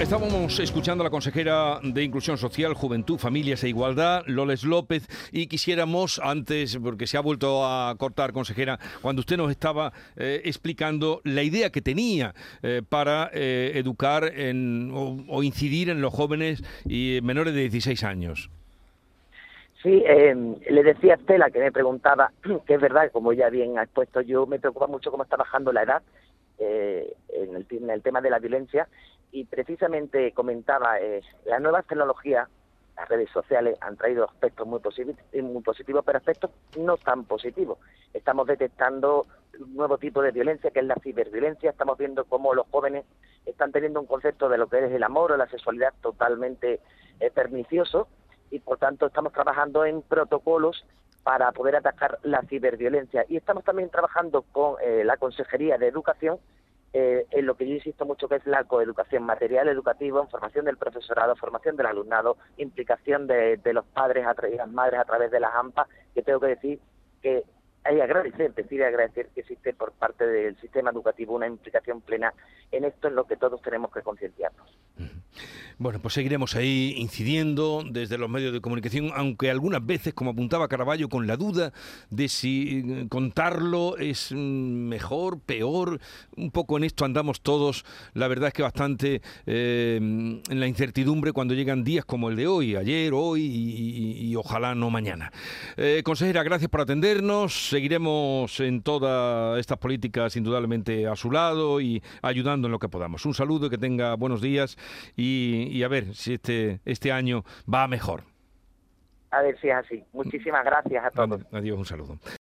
Estábamos escuchando a la consejera de Inclusión Social, Juventud, Familias e Igualdad, Loles López, y quisiéramos, antes, porque se ha vuelto a cortar, consejera, cuando usted nos estaba eh, explicando la idea que tenía eh, para eh, educar en, o, incidir en los jóvenes y menores de 16 años. Sí, le decía a Estela que me preguntaba, que es verdad, como ya bien ha expuesto, yo me preocupa mucho cómo está bajando la edad en el, tema de la violencia y precisamente comentaba, eh, las nuevas tecnologías, las redes sociales han traído aspectos muy, muy positivos, pero aspectos no tan positivos. Estamos detectando un nuevo tipo de violencia, que es la ciberviolencia. Estamos viendo cómo los jóvenes están teniendo un concepto de lo que es el amor o la sexualidad totalmente eh, pernicioso y, por tanto, estamos trabajando en protocolos para poder atacar la ciberviolencia. Y estamos también trabajando con eh, la Consejería de Educación eh, en lo que yo insisto mucho que es la coeducación, material educativo, formación del profesorado, formación del alumnado, implicación de, de los padres y las madres a través de las AMPA, que tengo que decir que hay agradecer, decir agradecer que existe por parte del sistema educativo una implicación plena en esto en lo que todos tenemos que concienciarnos. Bueno, pues seguiremos ahí incidiendo desde los medios de comunicación, aunque algunas veces, como apuntaba Caraballo, con la duda de si eh, contarlo es mm, mejor, peor. Un poco en esto andamos todos, la verdad es que bastante eh, en la incertidumbre cuando llegan días como el de hoy, ayer, hoy y, y, ojalá no mañana. Eh, consejera, gracias por atendernos. Seguiremos en todas estas políticas indudablemente a su lado y ayudando en lo que podamos. Un saludo y que tenga buenos días y y, a ver si este, este año va mejor. A ver si es así. Muchísimas gracias a todos. Adiós, un saludo.